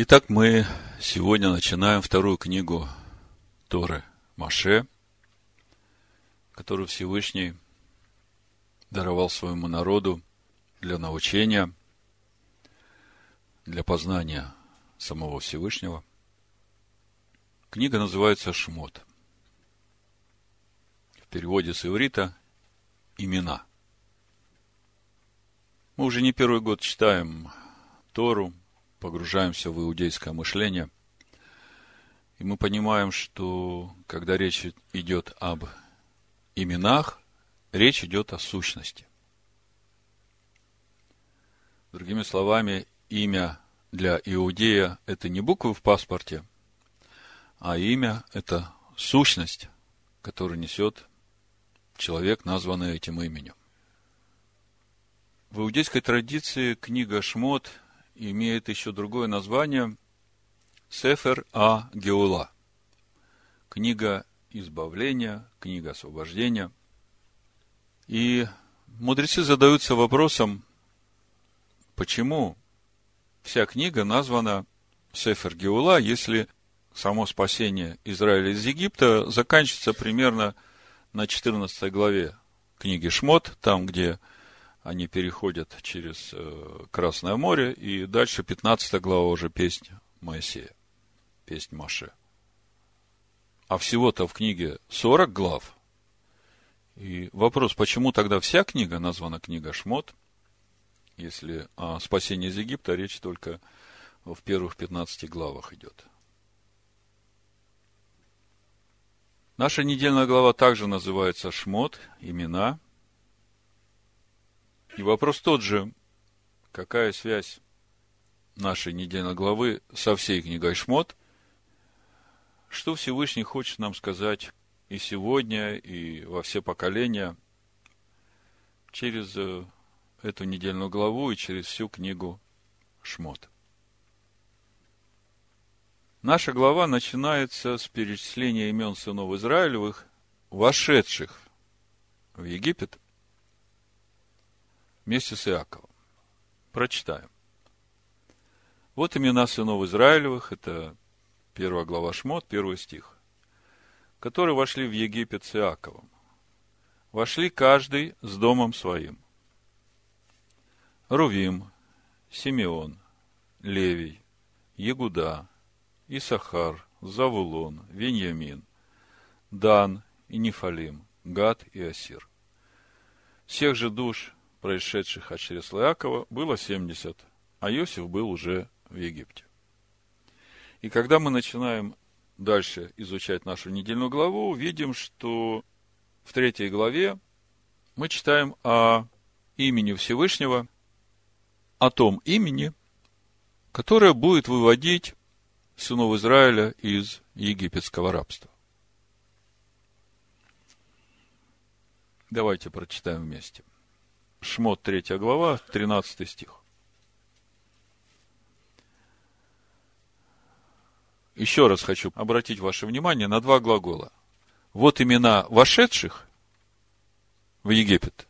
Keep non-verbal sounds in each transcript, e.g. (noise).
Итак, мы сегодня начинаем вторую книгу Торы Маше, которую Всевышний даровал своему народу для научения, для познания самого Всевышнего. Книга называется «Шмот». В переводе с иврита «Имена». Мы уже не первый год читаем Тору, погружаемся в иудейское мышление, и мы понимаем, что когда речь идет об именах, речь идет о сущности. Другими словами, имя для иудея – это не буквы в паспорте, а имя – это сущность, которую несет человек, названный этим именем. В иудейской традиции книга Шмот имеет еще другое название Сефер А Геула. Книга избавления, книга освобождения. И мудрецы задаются вопросом, почему вся книга названа Сефер Геула, если само спасение Израиля из Египта заканчивается примерно на 14 главе книги Шмот, там, где они переходят через э, Красное море, и дальше 15 глава уже песня Моисея, песнь Маше. А всего-то в книге 40 глав. И вопрос, почему тогда вся книга названа книга Шмот, если о спасении из Египта речь только в первых 15 главах идет. Наша недельная глава также называется Шмот, имена – и вопрос тот же, какая связь нашей недельной главы со всей книгой Шмот, что Всевышний хочет нам сказать и сегодня, и во все поколения через э, эту недельную главу и через всю книгу Шмот. Наша глава начинается с перечисления имен сынов Израилевых, вошедших в Египет – вместе с Иаковом. Прочитаем. Вот имена сынов Израилевых, это первая глава Шмот, первый стих, которые вошли в Египет с Иаковом. Вошли каждый с домом своим. Рувим, Симеон, Левий, Егуда, Исахар, Завулон, Веньямин, Дан и Нефалим, Гад и Асир. Всех же душ происшедших от чресла Иакова, было 70, а Иосиф был уже в Египте. И когда мы начинаем дальше изучать нашу недельную главу, видим, что в третьей главе мы читаем о имени Всевышнего, о том имени, которое будет выводить сынов Израиля из египетского рабства. Давайте прочитаем вместе. Шмот 3 глава, 13 стих. Еще раз хочу обратить ваше внимание на два глагола. Вот имена вошедших в Египет.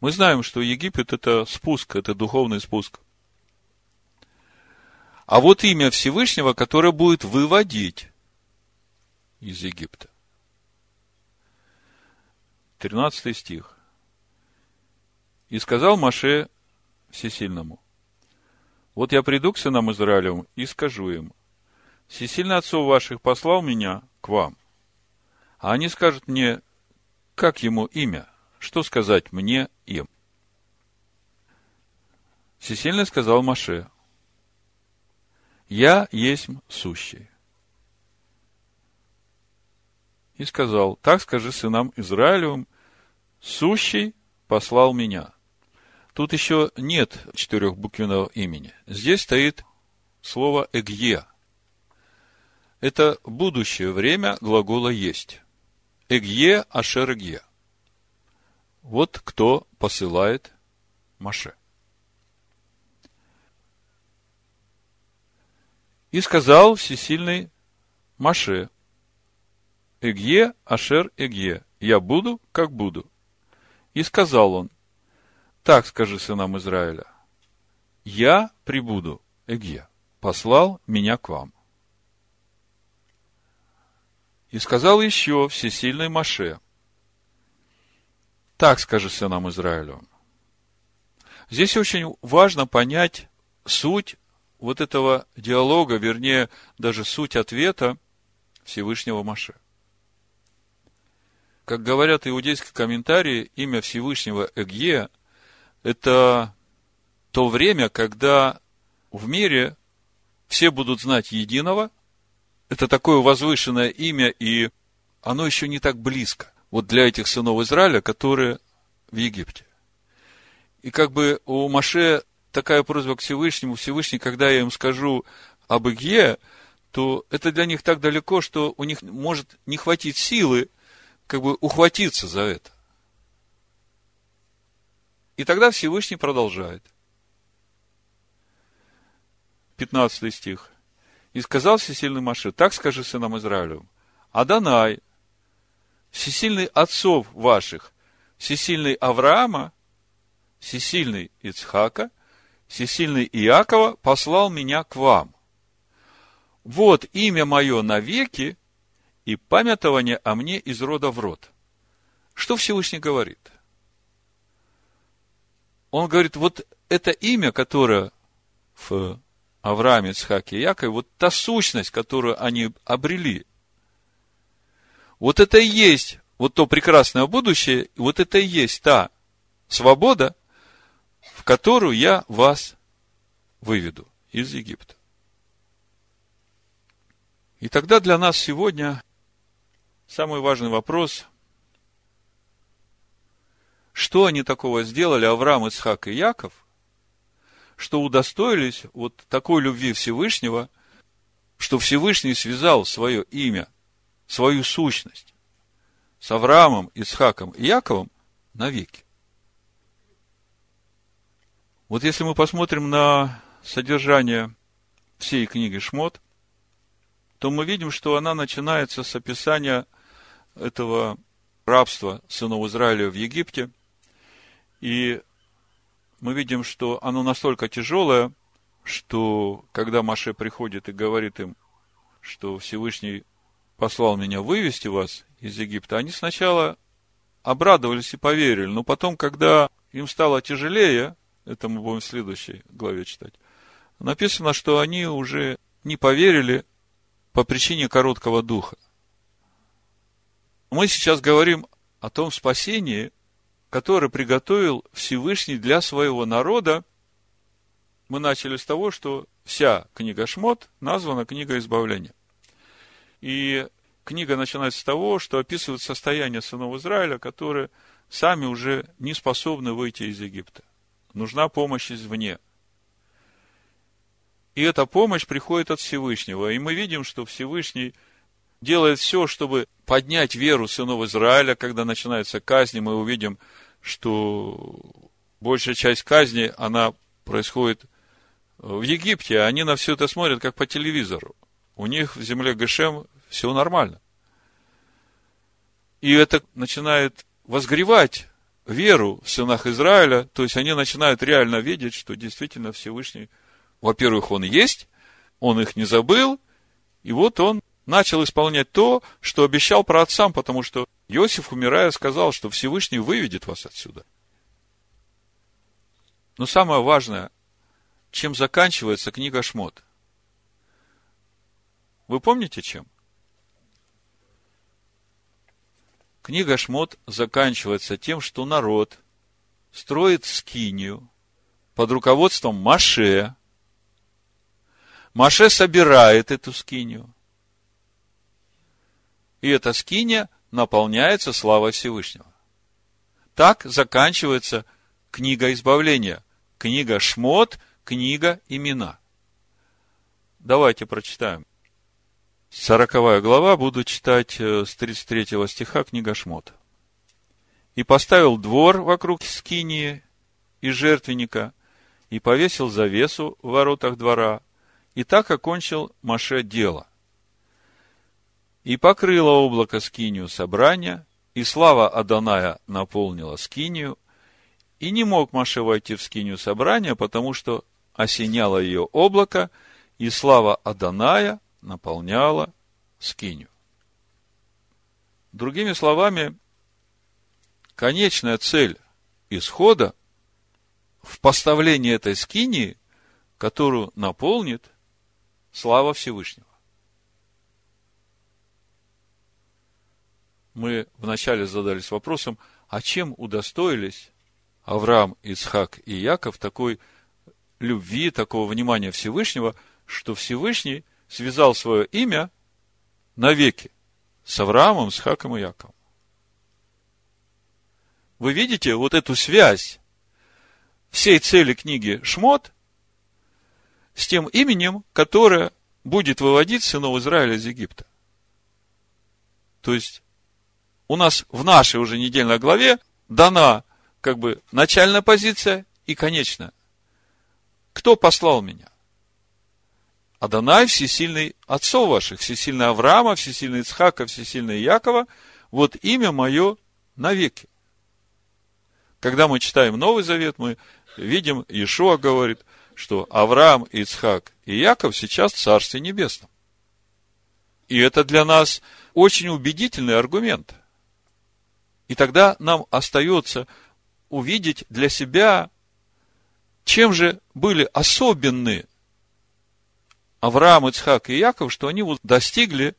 Мы знаем, что Египет это спуск, это духовный спуск. А вот имя Всевышнего, которое будет выводить из Египта. 13 стих. И сказал Маше Всесильному, вот я приду к сынам Израилевым и скажу им, Всесильный отцов ваших послал меня к вам. А они скажут мне, как ему имя, что сказать мне им. Всесильный сказал Маше, я есть сущий. И сказал, так скажи сынам Израилевым, сущий послал меня. Тут еще нет четырехбуквенного имени. Здесь стоит слово «эгье». Это будущее время глагола «есть». «Эгье ашер эгье». Вот кто посылает Маше. И сказал всесильный Маше, Эгье, Ашер, Эгье, я буду, как буду. И сказал он, так скажи сынам Израиля. Я прибуду, Эгья. послал меня к вам. И сказал еще всесильный Маше, так скажи сынам Израилю. Здесь очень важно понять суть вот этого диалога, вернее, даже суть ответа Всевышнего Маше. Как говорят иудейские комментарии, имя Всевышнего Эгье – это то время, когда в мире все будут знать единого. Это такое возвышенное имя, и оно еще не так близко. Вот для этих сынов Израиля, которые в Египте. И как бы у Маше такая просьба к Всевышнему, Всевышний, когда я им скажу об Игье, то это для них так далеко, что у них может не хватить силы как бы ухватиться за это. И тогда Всевышний продолжает. 15 стих. «И сказал всесильный Маше, так скажи сынам Израилю, Адонай, всесильный отцов ваших, всесильный Авраама, всесильный Ицхака, всесильный Иакова послал меня к вам. Вот имя мое навеки и памятование о мне из рода в род. Что Всевышний говорит? Он говорит, вот это имя, которое в Аврааме, Ицхаке и Якове, вот та сущность, которую они обрели, вот это и есть вот то прекрасное будущее, вот это и есть та свобода, в которую я вас выведу из Египта. И тогда для нас сегодня самый важный вопрос, что они такого сделали, Авраам, Ицхак и Яков, что удостоились вот такой любви Всевышнего, что Всевышний связал свое имя, свою сущность с Авраамом, Исхаком и Яковом навеки. Вот если мы посмотрим на содержание всей книги Шмот, то мы видим, что она начинается с описания этого рабства сынов Израиля в Египте. И мы видим, что оно настолько тяжелое, что когда Маше приходит и говорит им, что Всевышний послал меня вывести вас из Египта, они сначала обрадовались и поверили, но потом, когда им стало тяжелее, это мы будем в следующей главе читать, написано, что они уже не поверили по причине короткого духа. Мы сейчас говорим о том спасении, который приготовил Всевышний для своего народа. Мы начали с того, что вся книга Шмот названа книга избавления. И книга начинается с того, что описывает состояние сынов Израиля, которые сами уже не способны выйти из Египта. Нужна помощь извне. И эта помощь приходит от Всевышнего. И мы видим, что Всевышний делает все, чтобы поднять веру сынов Израиля, когда начинается казнь, мы увидим, что большая часть казни, она происходит в Египте, они на все это смотрят, как по телевизору. У них в земле Гешем все нормально. И это начинает возгревать веру в сынах Израиля, то есть они начинают реально видеть, что действительно Всевышний, во-первых, Он есть, Он их не забыл, и вот Он начал исполнять то, что обещал про отцам, потому что Иосиф, умирая, сказал, что Всевышний выведет вас отсюда. Но самое важное, чем заканчивается книга Шмот. Вы помните чем? Книга Шмот заканчивается тем, что народ строит скинию под руководством Маше. Маше собирает эту скинию. И эта скиния наполняется славой Всевышнего. Так заканчивается книга избавления. Книга Шмот, книга имена. Давайте прочитаем. Сороковая глава, буду читать э, с 33 стиха книга Шмот. «И поставил двор вокруг скинии и жертвенника, и повесил завесу в воротах двора, и так окончил Маше дело. И покрыло облако скинию собрания, и слава Аданая наполнила скинию, и не мог Маше войти в скинию собрания, потому что осеняло ее облако, и слава Аданая наполняла скинию. Другими словами, конечная цель исхода в поставлении этой скинии, которую наполнит слава Всевышнего. Мы вначале задались вопросом, а чем удостоились Авраам, Ицхак и Яков такой любви, такого внимания Всевышнего, что Всевышний связал свое имя навеки с Авраамом, Исхаком и Яковом. Вы видите вот эту связь всей цели книги Шмот с тем именем, которое будет выводить сынов Израиля из Египта. То есть, у нас в нашей уже недельной главе дана как бы начальная позиция и конечная. Кто послал меня? Адонай, всесильный отцов ваших, всесильный Авраама, всесильный Ицхака, всесильный Якова, вот имя мое навеки. Когда мы читаем Новый Завет, мы видим, Иешуа говорит, что Авраам, Ицхак и Яков сейчас в Царстве Небесном. И это для нас очень убедительный аргумент. И тогда нам остается увидеть для себя, чем же были особенны Авраам, Ицхак и Яков, что они вот достигли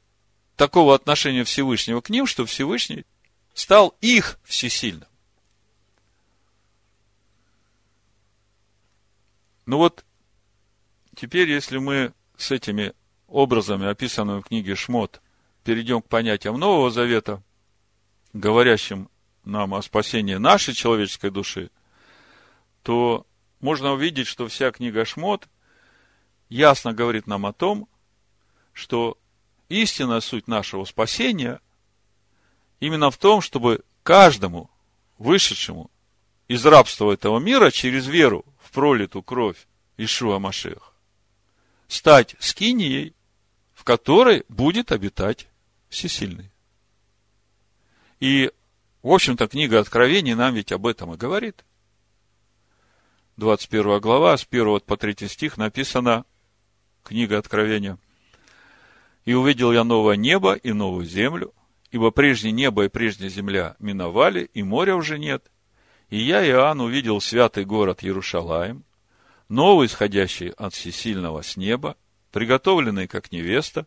такого отношения Всевышнего к ним, что Всевышний стал их всесильным. Ну вот, теперь, если мы с этими образами, описанными в книге Шмот, перейдем к понятиям Нового Завета, говорящим нам о спасении нашей человеческой души, то можно увидеть, что вся книга Шмот ясно говорит нам о том, что истинная суть нашего спасения именно в том, чтобы каждому вышедшему из рабства этого мира через веру в пролитую кровь Ишуа Машех стать скинией, в которой будет обитать всесильный. И, в общем-то, книга Откровений нам ведь об этом и говорит. 21 глава, с 1 по 3 стих написано, Книга Откровения. «И увидел я новое небо и новую землю, ибо прежнее небо и прежняя земля миновали, и моря уже нет. И я, Иоанн, увидел святый город Иерушалаем, новый, исходящий от всесильного с неба, приготовленный как невеста,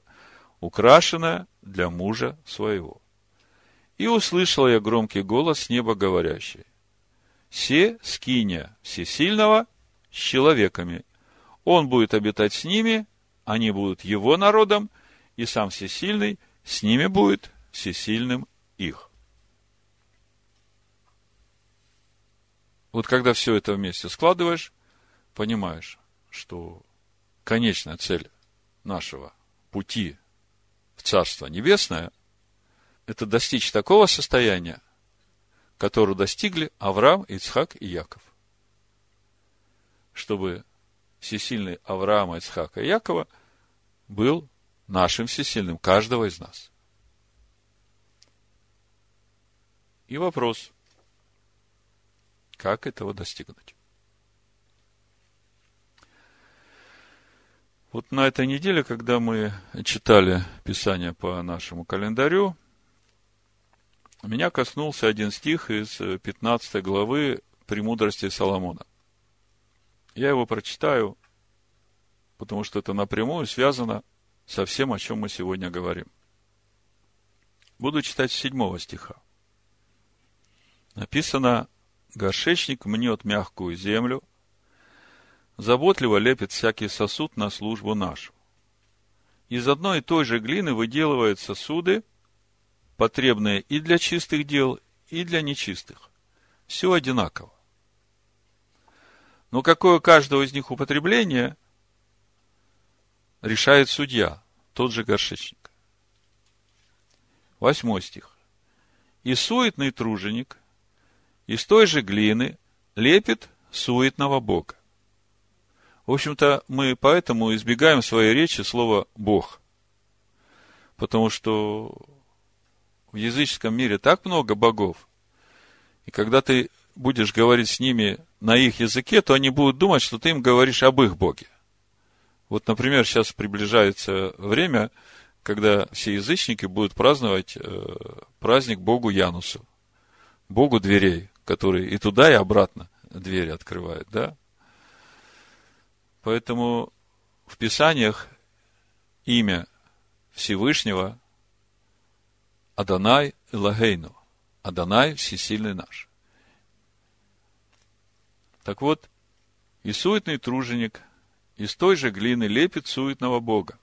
украшенная для мужа своего. И услышал я громкий голос неба говорящий, «Се скиня всесильного с человеками, он будет обитать с ними, они будут его народом, и сам Всесильный с ними будет всесильным их. Вот когда все это вместе складываешь, понимаешь, что конечная цель нашего пути в Царство Небесное – это достичь такого состояния, которого достигли Авраам, Ицхак и Яков. Чтобы всесильный Авраама, Ицхака и Якова, был нашим всесильным, каждого из нас. И вопрос, как этого достигнуть? Вот на этой неделе, когда мы читали Писание по нашему календарю, меня коснулся один стих из 15 главы «Премудрости Соломона». Я его прочитаю, потому что это напрямую связано со всем, о чем мы сегодня говорим. Буду читать с седьмого стиха. Написано, горшечник мнет мягкую землю, заботливо лепит всякий сосуд на службу нашу. Из одной и той же глины выделывают сосуды, потребные и для чистых дел, и для нечистых. Все одинаково. Но какое каждого из них употребление решает судья, тот же горшечник. Восьмой стих. И суетный труженик из той же глины лепит суетного Бога. В общем-то, мы поэтому избегаем в своей речи слова «Бог». Потому что в языческом мире так много богов. И когда ты будешь говорить с ними на их языке, то они будут думать, что ты им говоришь об их Боге. Вот, например, сейчас приближается время, когда все язычники будут праздновать э, праздник Богу Янусу, Богу дверей, который и туда, и обратно двери открывает, да? Поэтому в Писаниях имя Всевышнего Адонай Элагейну. Адонай Всесильный наш. Так вот, и суетный труженик из той же глины лепит суетного Бога,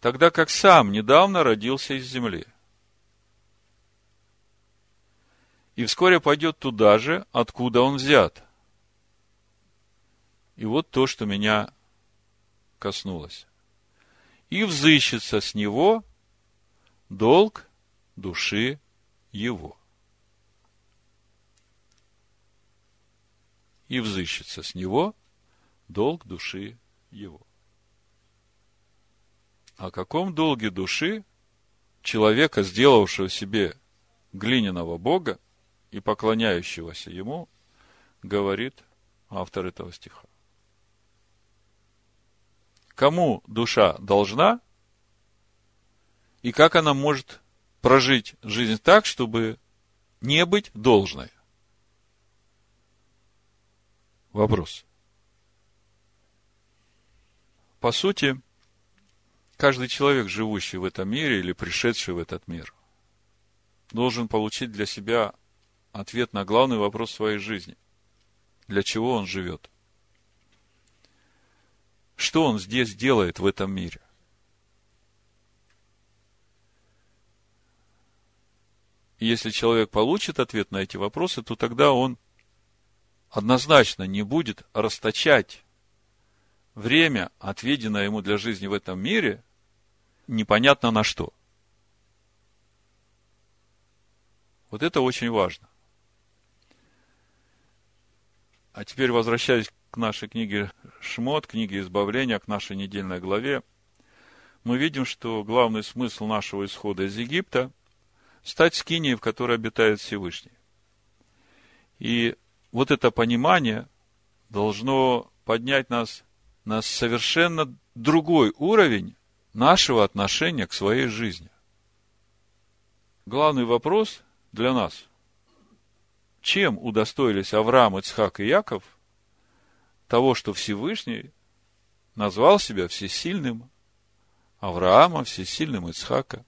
тогда как сам недавно родился из земли. И вскоре пойдет туда же, откуда он взят. И вот то, что меня коснулось. И взыщется с него долг души его. И взыщется с него долг души его. О каком долге души человека, сделавшего себе глиняного Бога и поклоняющегося ему, говорит автор этого стиха. Кому душа должна и как она может прожить жизнь так, чтобы не быть должной? Вопрос. По сути, каждый человек, живущий в этом мире или пришедший в этот мир, должен получить для себя ответ на главный вопрос своей жизни. Для чего он живет? Что он здесь делает в этом мире? Если человек получит ответ на эти вопросы, то тогда он однозначно не будет расточать время, отведенное ему для жизни в этом мире, непонятно на что. Вот это очень важно. А теперь возвращаясь к нашей книге Шмот, книге избавления, к нашей недельной главе, мы видим, что главный смысл нашего исхода из Египта – стать скинией, в которой обитает Всевышний. И вот это понимание должно поднять нас на совершенно другой уровень нашего отношения к своей жизни. Главный вопрос для нас – чем удостоились Авраам, Ицхак и Яков того, что Всевышний назвал себя всесильным Авраама, всесильным Ицхака,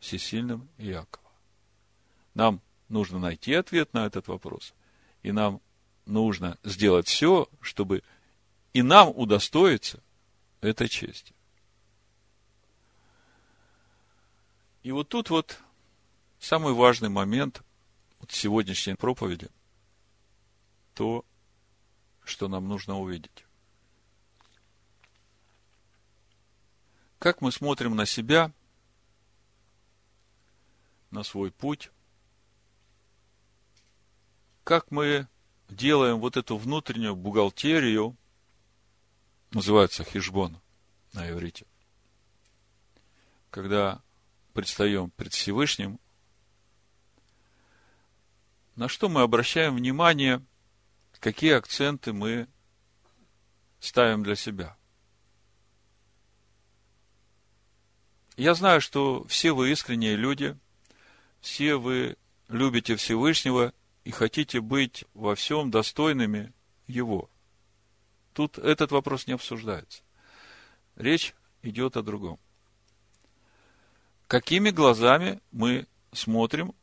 всесильным Иакова. Нам нужно найти ответ на этот вопрос, и нам нужно сделать все, чтобы и нам удостоиться этой чести. И вот тут вот самый важный момент – вот сегодняшней проповеди то, что нам нужно увидеть. Как мы смотрим на себя, на свой путь, как мы делаем вот эту внутреннюю бухгалтерию, называется хижбон на иврите, когда предстаем пред Всевышним на что мы обращаем внимание, какие акценты мы ставим для себя. Я знаю, что все вы искренние люди, все вы любите Всевышнего и хотите быть во всем достойными Его. Тут этот вопрос не обсуждается. Речь идет о другом. Какими глазами мы смотрим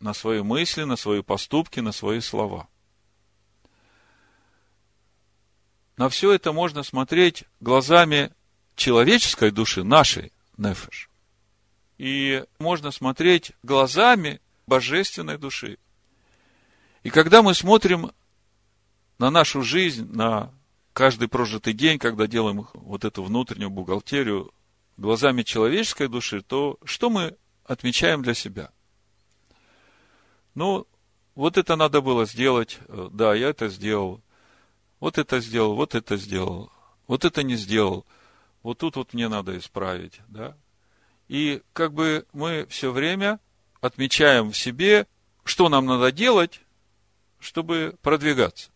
на свои мысли, на свои поступки, на свои слова. На все это можно смотреть глазами человеческой души, нашей нефеш. И можно смотреть глазами божественной души. И когда мы смотрим на нашу жизнь, на каждый прожитый день, когда делаем вот эту внутреннюю бухгалтерию глазами человеческой души, то что мы отмечаем для себя – ну, вот это надо было сделать, э, да, я это сделал, вот это сделал, вот это сделал, вот это не сделал, вот тут вот мне надо исправить, да. И как бы мы все время отмечаем в себе, что нам надо делать, чтобы продвигаться.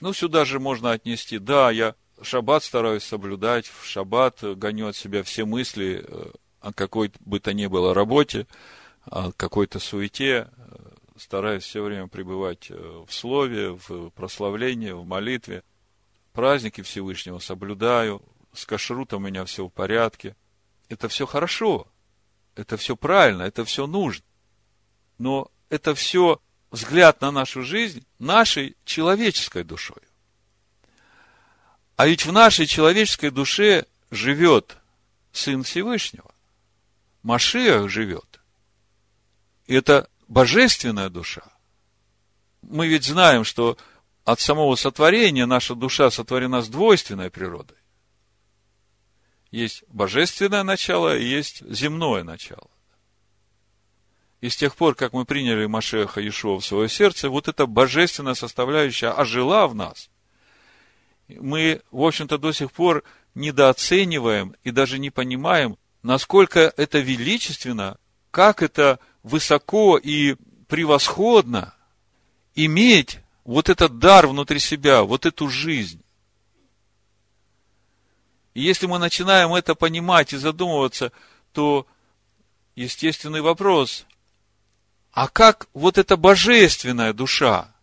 Ну, сюда же можно отнести, да, я шаббат стараюсь соблюдать, в шаббат гоню от себя все мысли э, о какой бы то ни было работе, о какой-то суете, стараюсь все время пребывать э, в слове, в прославлении, в молитве. Праздники Всевышнего соблюдаю, с кашрутом у меня все в порядке. Это все хорошо, это все правильно, это все нужно. Но это все взгляд на нашу жизнь нашей человеческой душой. А ведь в нашей человеческой душе живет Сын Всевышнего. Машиах живет. И это божественная душа. Мы ведь знаем, что от самого сотворения наша душа сотворена с двойственной природой. Есть божественное начало и есть земное начало. И с тех пор, как мы приняли Машеха Иешуа в свое сердце, вот эта божественная составляющая ожила в нас. Мы, в общем-то, до сих пор недооцениваем и даже не понимаем, насколько это величественно, как это высоко и превосходно иметь вот этот дар внутри себя, вот эту жизнь. И если мы начинаем это понимать и задумываться, то естественный вопрос, а как вот эта божественная душа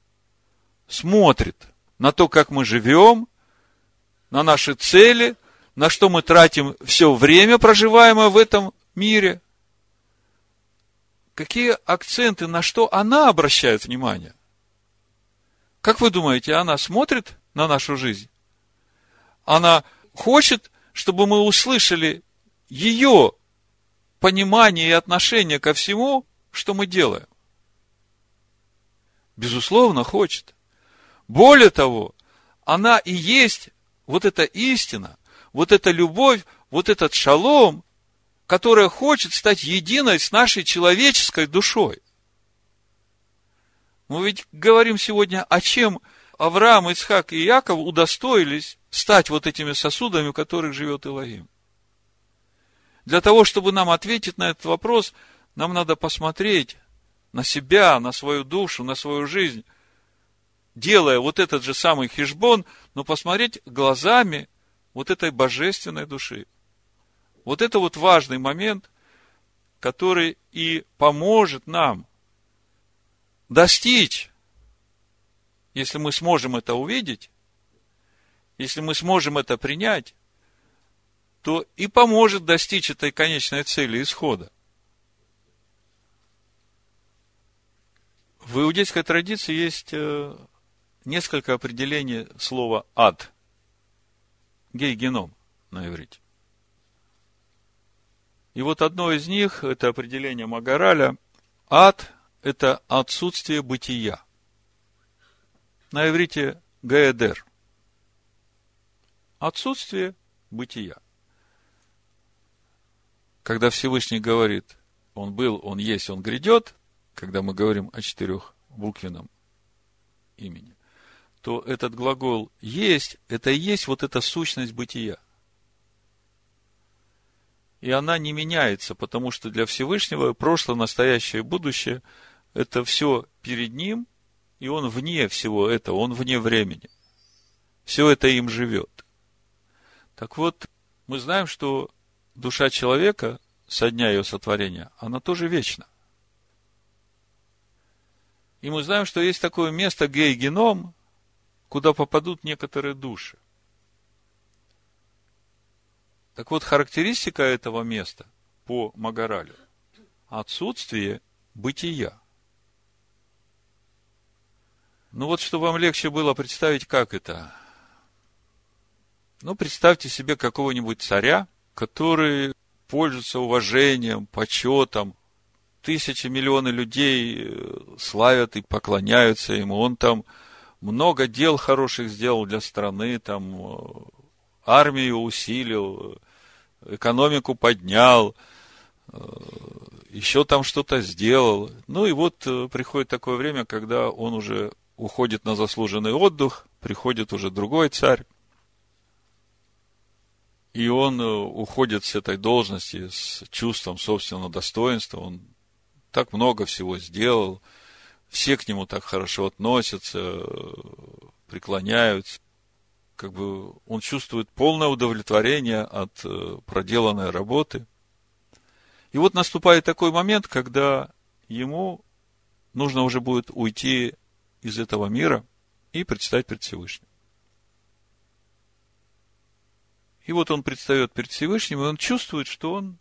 смотрит на то, как мы живем, на наши цели, на что мы тратим все время, проживаемое в этом мире – какие акценты, на что она обращает внимание? Как вы думаете, она смотрит на нашу жизнь? Она хочет, чтобы мы услышали ее понимание и отношение ко всему, что мы делаем. Безусловно, хочет. Более того, она и есть вот эта истина, вот эта любовь, вот этот шалом, которая хочет стать единой с нашей человеческой душой. Мы ведь говорим сегодня, о чем Авраам, Ицхак и Яков удостоились стать вот этими сосудами, в которых живет Илогим. Для того, чтобы нам ответить на этот вопрос, нам надо посмотреть на себя, на свою душу, на свою жизнь, делая вот этот же самый хижбон, но посмотреть глазами вот этой божественной души. Вот это вот важный момент, который и поможет нам достичь, если мы сможем это увидеть, если мы сможем это принять, то и поможет достичь этой конечной цели исхода. В иудейской традиции есть э, несколько определений слова ад. Гей-геном на иврите. И вот одно из них, это определение Магараля, ад – это отсутствие бытия. На иврите гаэдер. Отсутствие бытия. Когда Всевышний говорит, он был, он есть, он грядет, когда мы говорим о четырехбуквенном имени, то этот глагол есть, это и есть вот эта сущность бытия – и она не меняется, потому что для Всевышнего прошлое, настоящее будущее – это все перед ним, и он вне всего этого, он вне времени. Все это им живет. Так вот, мы знаем, что душа человека со дня ее сотворения, она тоже вечна. И мы знаем, что есть такое место гей-геном, куда попадут некоторые души. Так вот, характеристика этого места по Магаралю – отсутствие бытия. Ну вот, чтобы вам легче было представить, как это. Ну, представьте себе какого-нибудь царя, который пользуется уважением, почетом, тысячи, миллионы людей э, славят и поклоняются ему. Он там много дел хороших сделал для страны, там э, армию усилил, экономику поднял, э, еще там что-то сделал. Ну и вот э, приходит такое время, когда он уже уходит на заслуженный отдых, приходит уже другой царь, и он э, уходит с этой должности с чувством собственного достоинства. Он так много всего сделал, все к нему так хорошо относятся, преклоняются. как бы он чувствует полное удовлетворение от э, проделанной работы. И вот наступает такой момент, когда ему нужно уже будет уйти из этого мира и предстать перед Всевышним. И вот он предстает перед Всевышним, и он чувствует, что он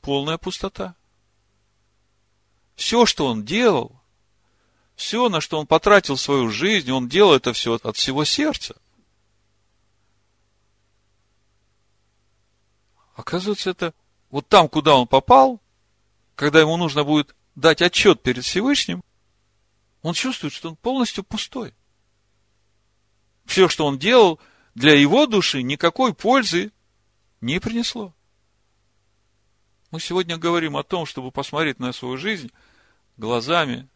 полная пустота. Все, что он делал, все, на что он потратил свою жизнь, он делал это все от всего сердца. Оказывается, это вот там, куда он попал, когда ему нужно будет дать отчет перед Всевышним, он чувствует, что он полностью пустой. Все, что он делал, для его души никакой пользы не принесло. Мы сегодня говорим о том, чтобы посмотреть на свою жизнь глазами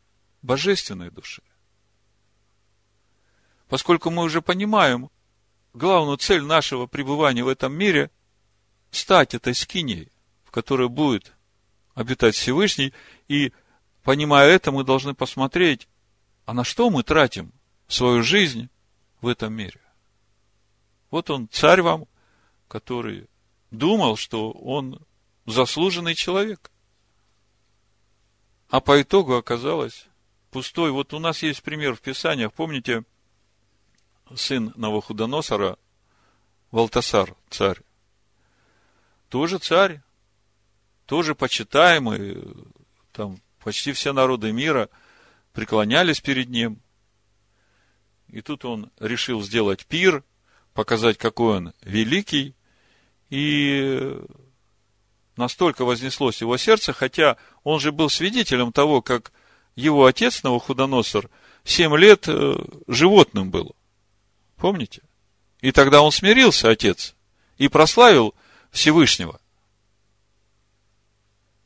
божественной души. Поскольку мы уже понимаем главную цель нашего пребывания в этом мире – стать этой скиней, в которой будет обитать Всевышний, и, понимая это, мы должны посмотреть, а на что мы тратим свою жизнь в этом мире. Вот он, царь вам, который думал, что он заслуженный человек. А по итогу оказалось пустой. Вот у нас есть пример в Писаниях. Помните, сын Новохудоносора, Валтасар, царь. Тоже царь, тоже почитаемый, там почти все народы мира преклонялись перед ним. И тут он решил сделать пир, показать, какой он великий, и настолько вознеслось его сердце, хотя он же был свидетелем того, как его отец Новохудоносор семь лет э, животным был. Помните? И тогда он смирился, отец, и прославил Всевышнего.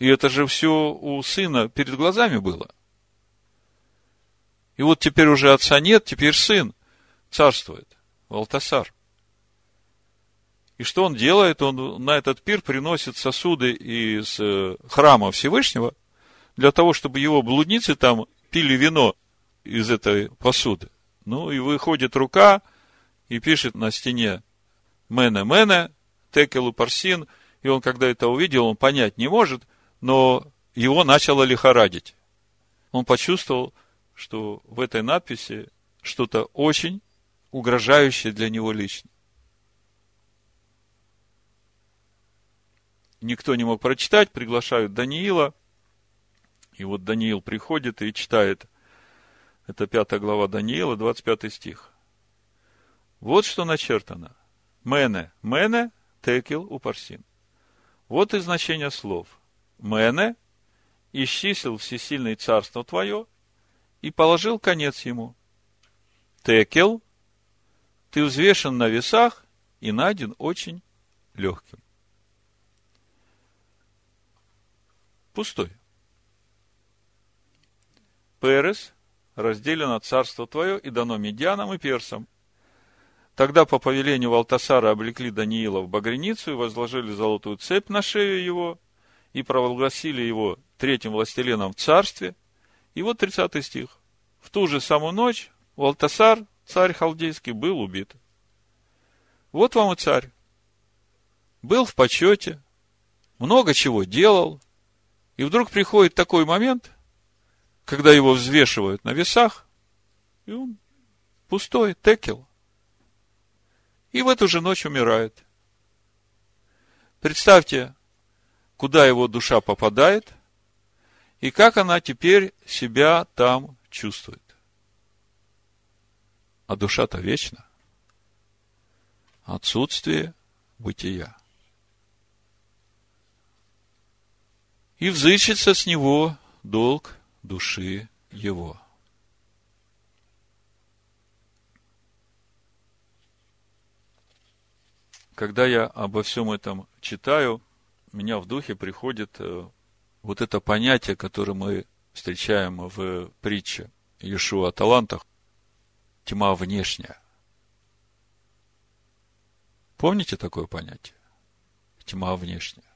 И это же все у сына перед глазами было. И вот теперь уже отца нет, теперь сын царствует, Валтасар. И что он делает? Он на этот пир приносит сосуды из э, храма Всевышнего, для того, чтобы его блудницы там пили вино из этой посуды. Ну, и выходит рука и пишет на стене «Мене, мене, текелу парсин». И он, когда это увидел, он понять не может, но его начало лихорадить. Он почувствовал, что в этой надписи что-то очень угрожающее для него лично. Никто не мог прочитать, приглашают Даниила, и вот Даниил приходит и читает. Это пятая глава Даниила, 25 стих. Вот что начертано. Мене, мене, текил упарсин. Вот и значение слов. Мене, исчислил всесильное царство твое и положил конец ему. Текел, ты взвешен на весах и найден очень легким. Пустой. Перес, разделено царство твое и дано медианам и персам. Тогда по повелению Валтасара облекли Даниила в багряницу и возложили золотую цепь на шею его, и провозгласили его третьим властелином в царстве. И вот 30 стих. В ту же самую ночь Валтасар, царь халдейский, был убит. Вот вам и царь. Был в почете, много чего делал, и вдруг приходит такой момент – когда его взвешивают на весах, и он пустой, текел. И в эту же ночь умирает. Представьте, куда его душа попадает, и как она теперь себя там чувствует. А душа-то вечна. Отсутствие бытия. И взыщется с него долг души его. Когда я обо всем этом читаю, у меня в духе приходит э, вот это понятие, которое мы встречаем в притче Иешуа о талантах, тьма внешняя. Помните такое понятие? Тьма внешняя.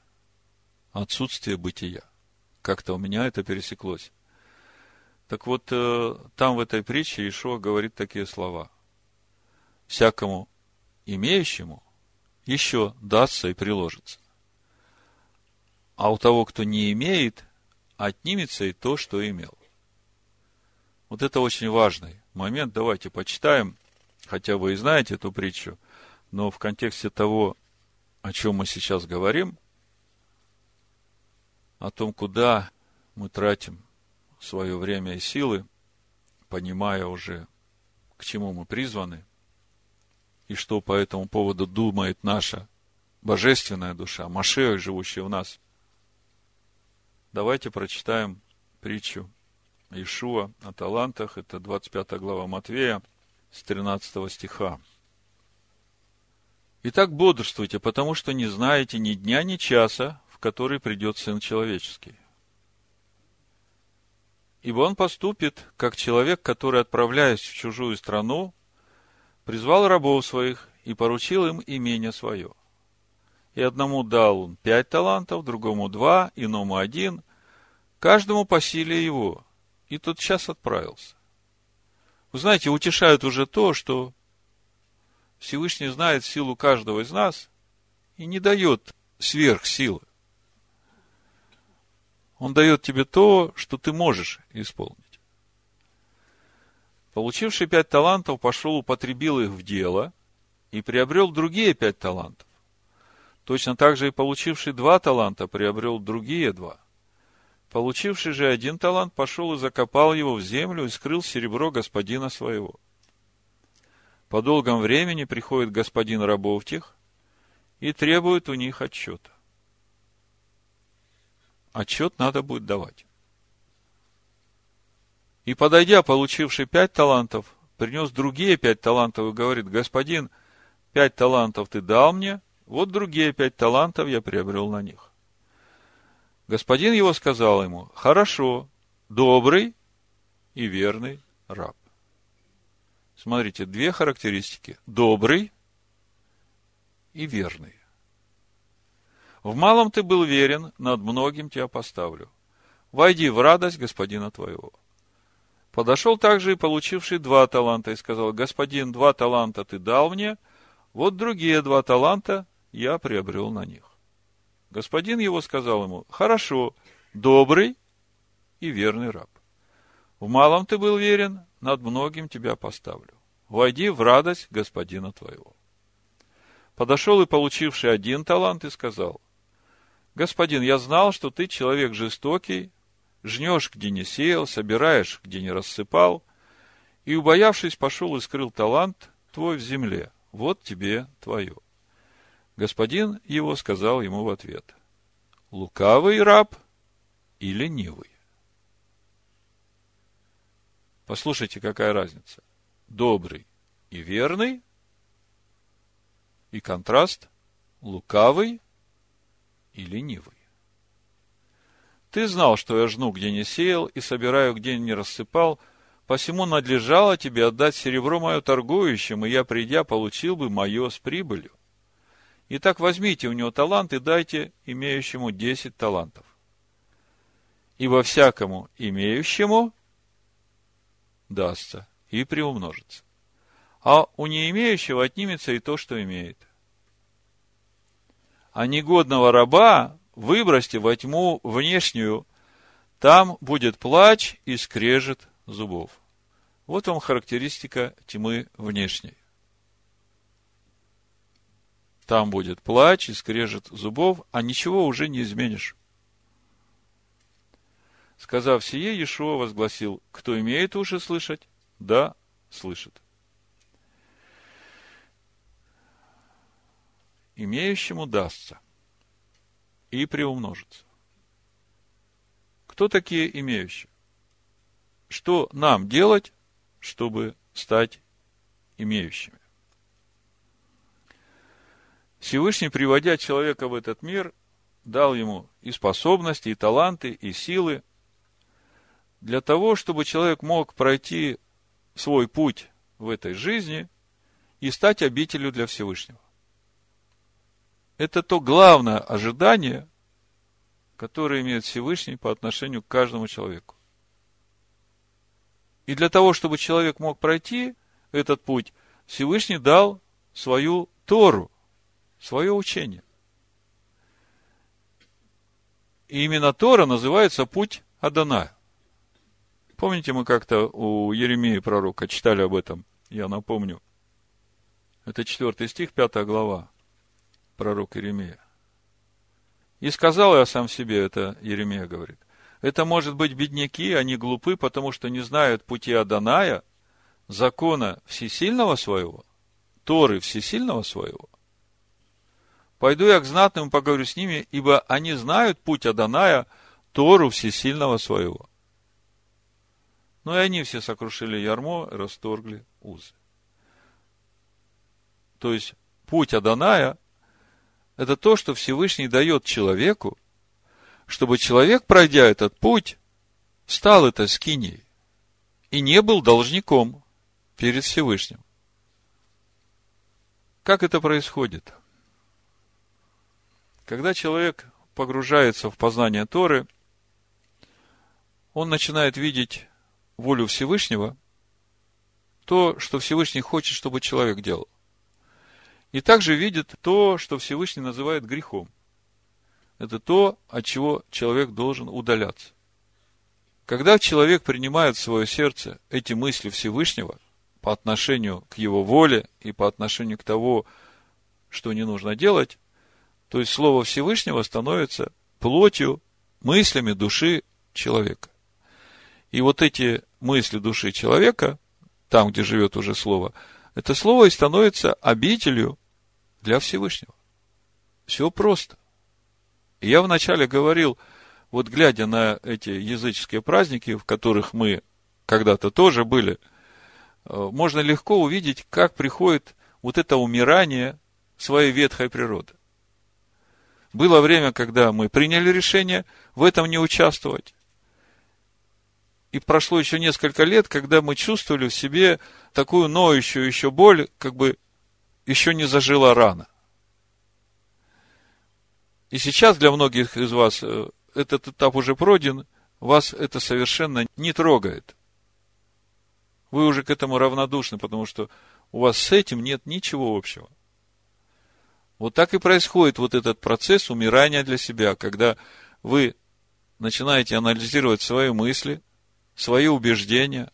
Отсутствие бытия. Как-то у меня это пересеклось. Так вот, э, там в этой притче Ишуа говорит такие слова. всякому имеющему еще дастся и приложится. А у того, кто не имеет, отнимется и то, что имел. Вот это очень важный момент. Давайте почитаем, хотя вы и знаете эту притчу, но в контексте того, о чем мы сейчас говорим, о том, куда мы тратим свое время и силы, понимая уже, к чему мы призваны, и что по этому поводу думает наша божественная душа, Машея, живущая в нас. Давайте прочитаем притчу Ишуа о талантах. Это 25 глава Матвея с 13 стиха. Итак, бодрствуйте, потому что не знаете ни дня, ни часа, который придет Сын Человеческий. Ибо он поступит, как человек, который, отправляясь в чужую страну, призвал рабов своих и поручил им имение свое. И одному дал он пять талантов, другому два, иному один, каждому по силе его, и тот час отправился. Вы знаете, утешает уже то, что Всевышний знает силу каждого из нас и не дает сверхсилы. Он дает тебе то, что ты можешь исполнить. Получивший пять талантов пошел, употребил их в дело и приобрел другие пять талантов. Точно так же и получивший два таланта приобрел другие два. Получивший же один талант пошел и закопал его в землю и скрыл серебро господина своего. По долгом времени приходит господин рабов тех и требует у них отчета отчет надо будет давать. И подойдя, получивший пять талантов, принес другие пять талантов и говорит, господин, пять талантов ты дал мне, вот другие пять талантов я приобрел на них. Господин его сказал ему, хорошо, добрый и верный раб. Смотрите, две характеристики. Добрый и верный. В малом ты был верен, над многим тебя поставлю. Войди в радость господина твоего. Подошел также и получивший два таланта и сказал, господин, два таланта ты дал мне, вот другие два таланта я приобрел на них. Господин его сказал ему, хорошо, добрый и верный раб. В малом ты был верен, над многим тебя поставлю. Войди в радость господина твоего. Подошел и получивший один талант и сказал, Господин, я знал, что ты человек жестокий, жнешь, где не сеял, собираешь, где не рассыпал, и, убоявшись, пошел и скрыл талант твой в земле. Вот тебе твое. Господин его сказал ему в ответ, лукавый раб и ленивый. Послушайте, какая разница. Добрый и верный, и контраст лукавый и ленивый. Ты знал, что я жну, где не сеял, и собираю, где не рассыпал, посему надлежало тебе отдать серебро мое торгующим, и я, придя, получил бы мое с прибылью. Итак, возьмите у него талант и дайте имеющему десять талантов. Ибо всякому имеющему дастся и приумножится. А у не имеющего отнимется и то, что имеет а негодного раба выбросьте во тьму внешнюю, там будет плач и скрежет зубов. Вот вам характеристика тьмы внешней. Там будет плач и скрежет зубов, а ничего уже не изменишь. Сказав сие, Иешуа возгласил, кто имеет уши слышать, да, слышит. Имеющему дастся и приумножится. Кто такие имеющие? Что нам делать, чтобы стать имеющими? Всевышний, приводя человека в этот мир, дал ему и способности, и таланты, и силы для того, чтобы человек мог пройти свой путь в этой жизни и стать обителю для Всевышнего. Это то главное ожидание, которое имеет Всевышний по отношению к каждому человеку. И для того, чтобы человек мог пройти этот путь, Всевышний дал свою Тору, свое учение. И именно Тора называется путь Адоная. Помните, мы как-то у Еремии пророка читали об этом? Я напомню. Это четвертый стих, пятая глава. Пророк Еремия. И сказал я сам себе, это Еремия говорит. Это может быть бедняки, они глупы, потому что не знают пути Аданая, закона всесильного своего, Торы всесильного своего. Пойду я к знатным поговорю с ними, ибо они знают путь Аданая, Тору всесильного своего. Но и они все сокрушили ярмо, расторгли узы. То есть, путь Аданая – это то, что Всевышний дает человеку, чтобы человек, пройдя этот путь, стал это скиней и не был должником перед Всевышним. Как это происходит? Когда человек погружается в познание Торы, он начинает видеть волю Всевышнего, то, что Всевышний хочет, чтобы человек делал. И также видит то, что Всевышний называет грехом. Это то, от чего человек должен удаляться. Когда человек принимает в свое сердце эти мысли Всевышнего по отношению к его воле и по отношению к тому, что не нужно делать, то есть Слово Всевышнего становится плотью, мыслями души человека. И вот эти мысли души человека, там, где живет уже Слово, это Слово и становится обителью для Всевышнего. Все просто. И я вначале говорил, вот глядя на эти языческие праздники, в которых мы когда-то тоже были, э, можно легко увидеть, как приходит вот это умирание своей ветхой природы. Было время, когда мы приняли решение в этом не участвовать. И прошло еще несколько лет, когда мы чувствовали в себе такую ноющую еще боль, как бы еще не зажила рана. И сейчас для многих из вас э, этот этап уже пройден, вас это совершенно не трогает. Вы уже к этому равнодушны, потому что у вас с этим нет ничего общего. Вот так и происходит вот этот процесс умирания для себя, когда вы начинаете анализировать свои мысли, свои убеждения,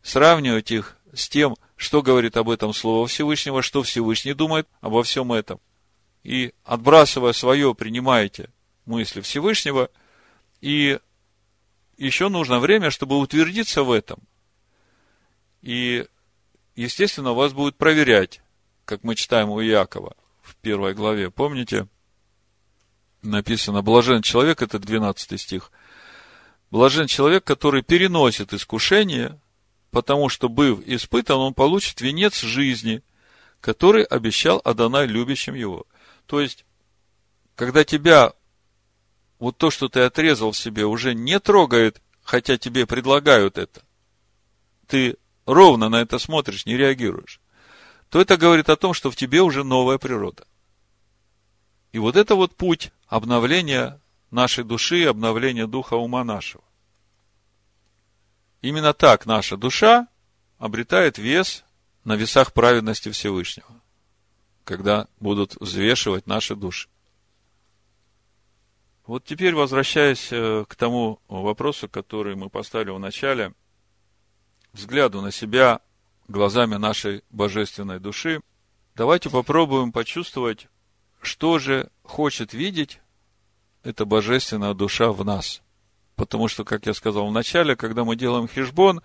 сравнивать их с тем, что говорит об этом Слово Всевышнего, что Всевышний думает обо всем этом. И отбрасывая свое, принимаете мысли Всевышнего, и еще нужно время, чтобы утвердиться в этом. И, естественно, вас будет проверять, как мы читаем у Якова в первой главе. Помните? Написано, блажен человек, это 12 стих – Блажен человек, который переносит искушение, потому что, быв испытан, он получит венец жизни, который обещал Адонай любящим его. То есть, когда тебя вот то, что ты отрезал себе, уже не трогает, хотя тебе предлагают это, ты ровно на это смотришь, не реагируешь, то это говорит о том, что в тебе уже новая природа. И вот это вот путь обновления нашей души, обновления духа ума нашего. Именно так наша душа обретает вес на весах праведности Всевышнего, когда будут взвешивать наши души. Вот теперь, возвращаясь э, к тому вопросу, который мы поставили в начале, взгляду на себя глазами нашей божественной души, давайте попробуем почувствовать, что же хочет видеть эта божественная душа в нас. Потому что, как я сказал в начале, когда мы делаем хижбон,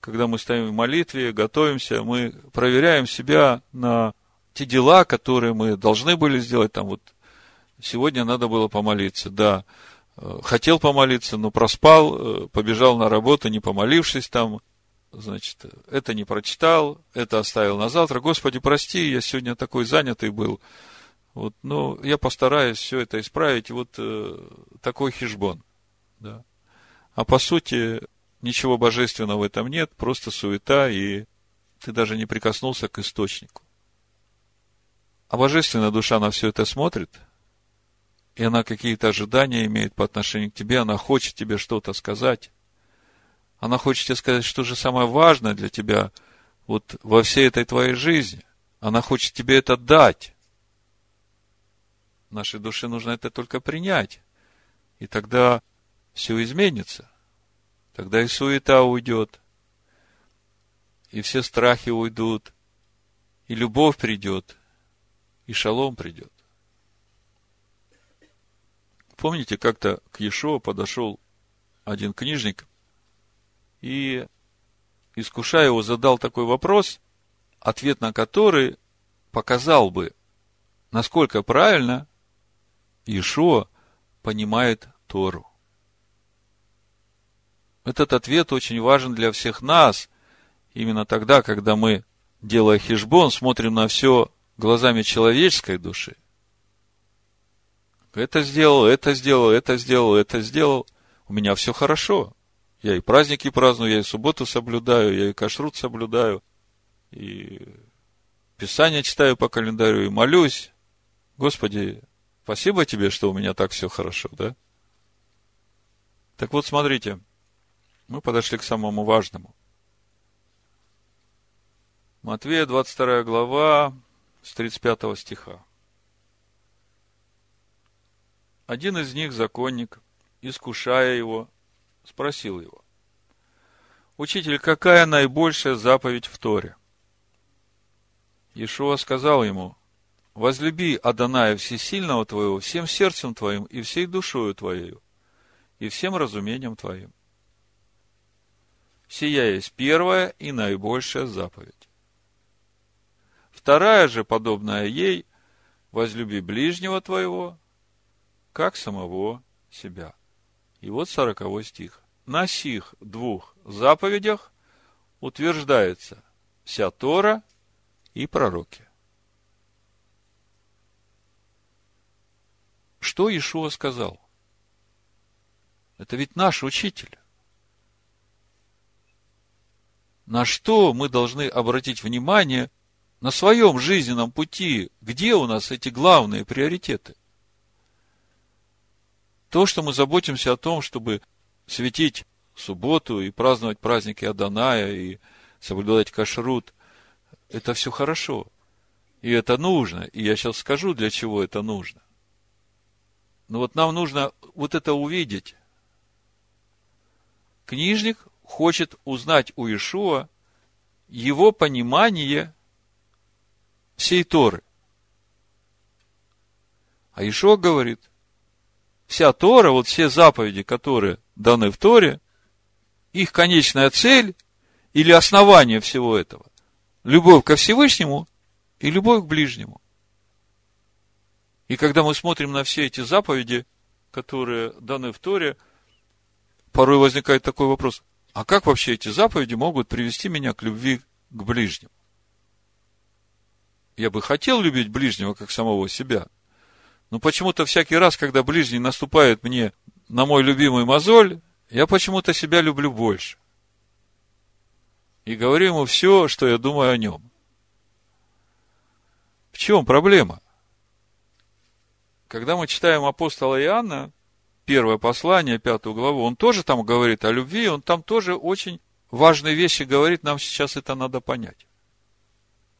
когда мы стоим в молитве, готовимся, мы проверяем себя на те дела, которые мы должны были сделать. Там вот сегодня надо было помолиться, да. Э, хотел помолиться, но проспал, э, побежал на работу, не помолившись там, значит, это не прочитал, это оставил на завтра. Господи, прости, я сегодня такой занятый был. Вот, ну, я постараюсь все это исправить. Вот э, такой хижбон. Да. А по сути, ничего божественного в этом нет, просто суета, и ты даже не прикоснулся к источнику. А божественная душа на все это смотрит, и она какие-то ожидания имеет по отношению к тебе, она хочет тебе что-то сказать. Она хочет тебе сказать, что же самое важное для тебя вот во всей этой твоей жизни. Она хочет тебе это дать. Нашей душе нужно это только принять. И тогда все изменится. Тогда и суета уйдет, и все страхи уйдут, и любовь придет, и шалом придет. Помните, как-то к Ешуа подошел один книжник и, искушая его, задал такой вопрос, ответ на который показал бы, насколько правильно Ишуа понимает Тору. Этот ответ очень важен для всех нас, именно тогда, когда мы, делая хижбон, смотрим на все глазами человеческой души. Это сделал, это сделал, это сделал, это сделал. У меня все хорошо. Я и праздники праздную, я и субботу соблюдаю, я и кашрут соблюдаю, и Писание читаю по календарю, и молюсь. Господи, спасибо тебе, что у меня так все хорошо, да? Так вот, смотрите, мы подошли к самому важному. Матвея, 22 глава, с 35 стиха. Один из них, законник, искушая его, спросил его, «Учитель, какая наибольшая заповедь в Торе?» Иешуа сказал ему, «Возлюби Адоная Всесильного твоего всем сердцем твоим и всей душою твоею, и всем разумением твоим». Сия есть первая и наибольшая заповедь. Вторая же, подобная ей, возлюби ближнего твоего, как самого себя. И вот сороковой стих. На сих двух заповедях утверждается вся Тора и пророки. Что Иешуа сказал? Это ведь наш учитель. На что мы должны обратить внимание на своем жизненном пути? Где у нас эти главные приоритеты? То, что мы заботимся о том, чтобы светить субботу и праздновать праздники Аданая и соблюдать кашрут, это все хорошо. И это нужно. И я сейчас скажу, для чего это нужно. Но вот нам нужно вот это увидеть. Книжник хочет узнать у Ишуа его понимание всей Торы. А Ишуа говорит, вся Тора, вот все заповеди, которые даны в Торе, их конечная цель или основание всего этого – любовь ко Всевышнему и любовь к ближнему. И когда мы смотрим на все эти заповеди, которые даны в Торе, порой возникает такой вопрос, а как вообще эти заповеди могут привести меня к любви к ближнему? Я бы хотел любить ближнего, как самого себя – но почему-то всякий раз, когда ближний наступает мне на мой любимый мозоль, я почему-то себя люблю больше. И говорю ему все, что я думаю о нем. В чем проблема? Когда мы читаем апостола Иоанна, первое послание, пятую главу, он тоже там говорит о любви, он там тоже очень важные вещи говорит, нам сейчас это надо понять.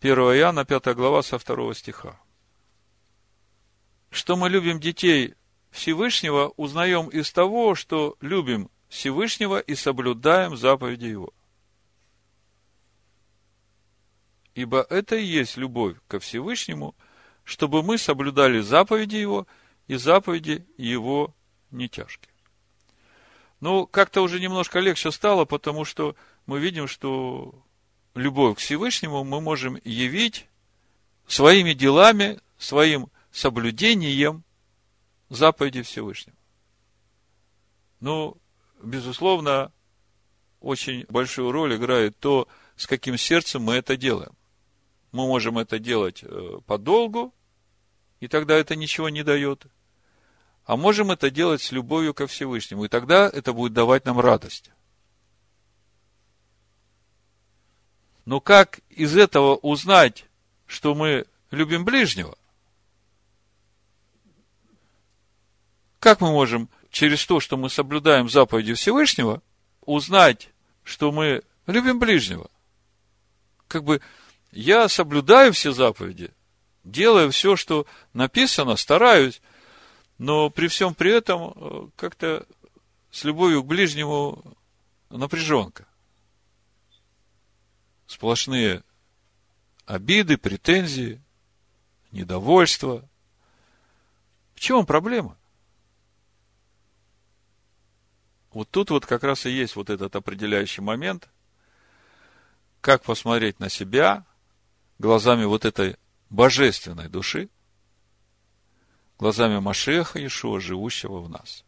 1 Иоанна, 5 глава, со второго стиха что мы любим детей Всевышнего, узнаем из того, что любим Всевышнего и соблюдаем заповеди Его. Ибо это и есть любовь ко Всевышнему, чтобы мы соблюдали заповеди Его, и заповеди Его не тяжкие. Ну, как-то уже немножко легче стало, потому что мы видим, что любовь к Всевышнему мы можем явить своими делами, своим соблюдением заповеди Всевышнего. Ну, безусловно, очень большую роль играет то, с каким сердцем мы это делаем. Мы можем это делать э, подолгу, и тогда это ничего не дает. А можем это делать с любовью ко Всевышнему, и тогда это будет давать нам радость. Но как из этого узнать, что мы любим ближнего? Как мы можем через то, что мы соблюдаем заповеди Всевышнего, узнать, что мы любим ближнего? как бы я соблюдаю все заповеди, делаю все, что написано, стараюсь, но при всем при этом э, как-то с любовью к ближнему напряженка. Сплошные обиды, претензии, недовольство. В чем проблема? Вот тут вот как раз и есть вот этот определяющий момент, как посмотреть на себя глазами вот этой божественной души, глазами Машеха Иешуа, живущего в нас.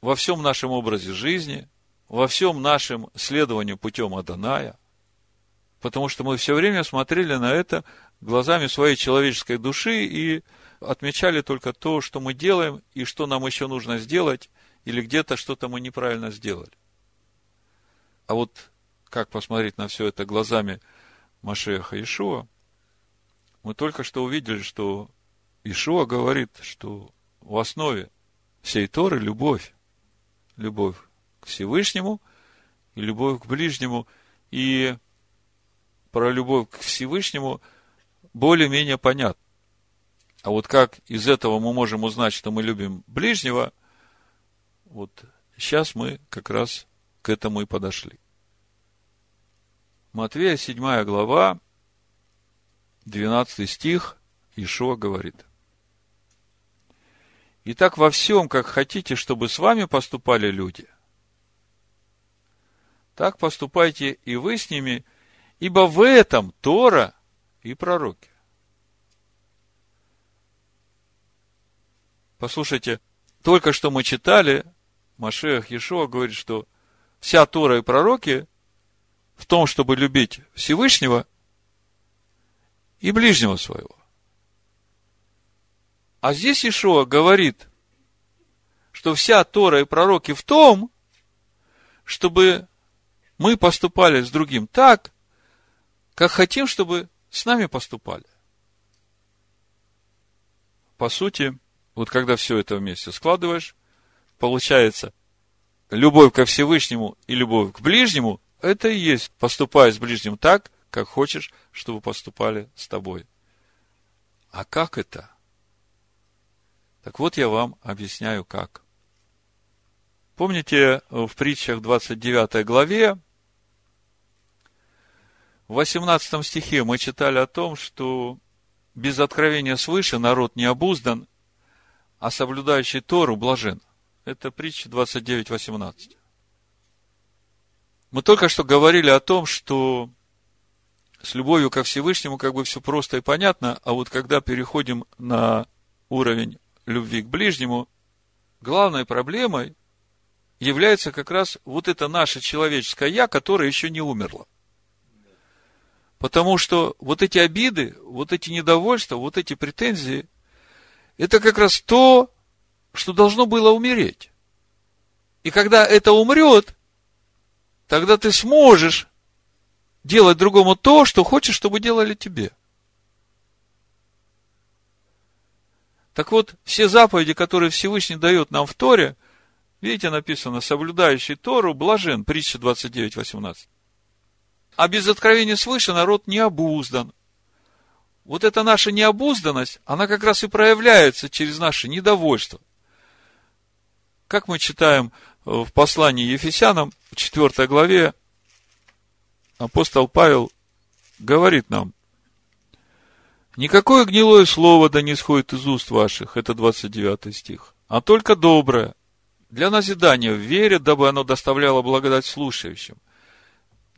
Во всем нашем образе жизни, во всем нашем следовании путем Аданая, потому что мы все время смотрели на это глазами своей человеческой души и отмечали только то, что мы делаем и что нам еще нужно сделать, или где-то что-то мы неправильно сделали. А вот как посмотреть на все это глазами Машеха Ишуа, мы только что увидели, что Ишуа говорит, что в основе всей Торы любовь. Любовь к Всевышнему и любовь к ближнему. И про любовь к Всевышнему более-менее понятно. А вот как из этого мы можем узнать, что мы любим ближнего, вот сейчас мы как раз к этому и подошли. Матвея 7 глава, 12 стих, Ишуа говорит. Итак, во всем, как хотите, чтобы с вами поступали люди, так поступайте и вы с ними, ибо в этом Тора и пророки. Послушайте, только что мы читали Машех Ешуа говорит, что вся Тора и пророки в том, чтобы любить Всевышнего и ближнего своего. А здесь Ишуа говорит, что вся Тора и пророки в том, чтобы мы поступали с другим так, как хотим, чтобы с нами поступали. По сути, вот когда все это вместе складываешь, получается, любовь ко Всевышнему и любовь к ближнему, это и есть поступая с ближним так, как хочешь, чтобы поступали с тобой. А как это? Так вот я вам объясняю как. Помните, в притчах 29 главе, в 18 стихе мы читали о том, что без откровения свыше народ не обуздан, а соблюдающий Тору блажен – это притча 29.18. Мы только что говорили о том, что с любовью ко Всевышнему как бы все просто и понятно, а вот когда переходим на уровень любви к ближнему, главной проблемой является как раз вот это наше человеческое «я», которое еще не умерло. Потому что вот эти обиды, вот эти недовольства, вот эти претензии, это как раз то, что должно было умереть. И когда это умрет, тогда ты сможешь делать другому то, что хочешь, чтобы делали тебе. Так вот, все заповеди, которые Всевышний дает нам в Торе, видите, написано, соблюдающий Тору блажен, притча 29, 18. А без откровения свыше народ не обуздан. Вот эта наша необузданность, она как раз и проявляется через наше недовольство – как мы читаем в послании Ефесянам, в 4 главе, апостол Павел говорит нам, Никакое гнилое слово да не исходит из уст ваших, это 29 стих, а только доброе, для назидания в вере, дабы оно доставляло благодать слушающим.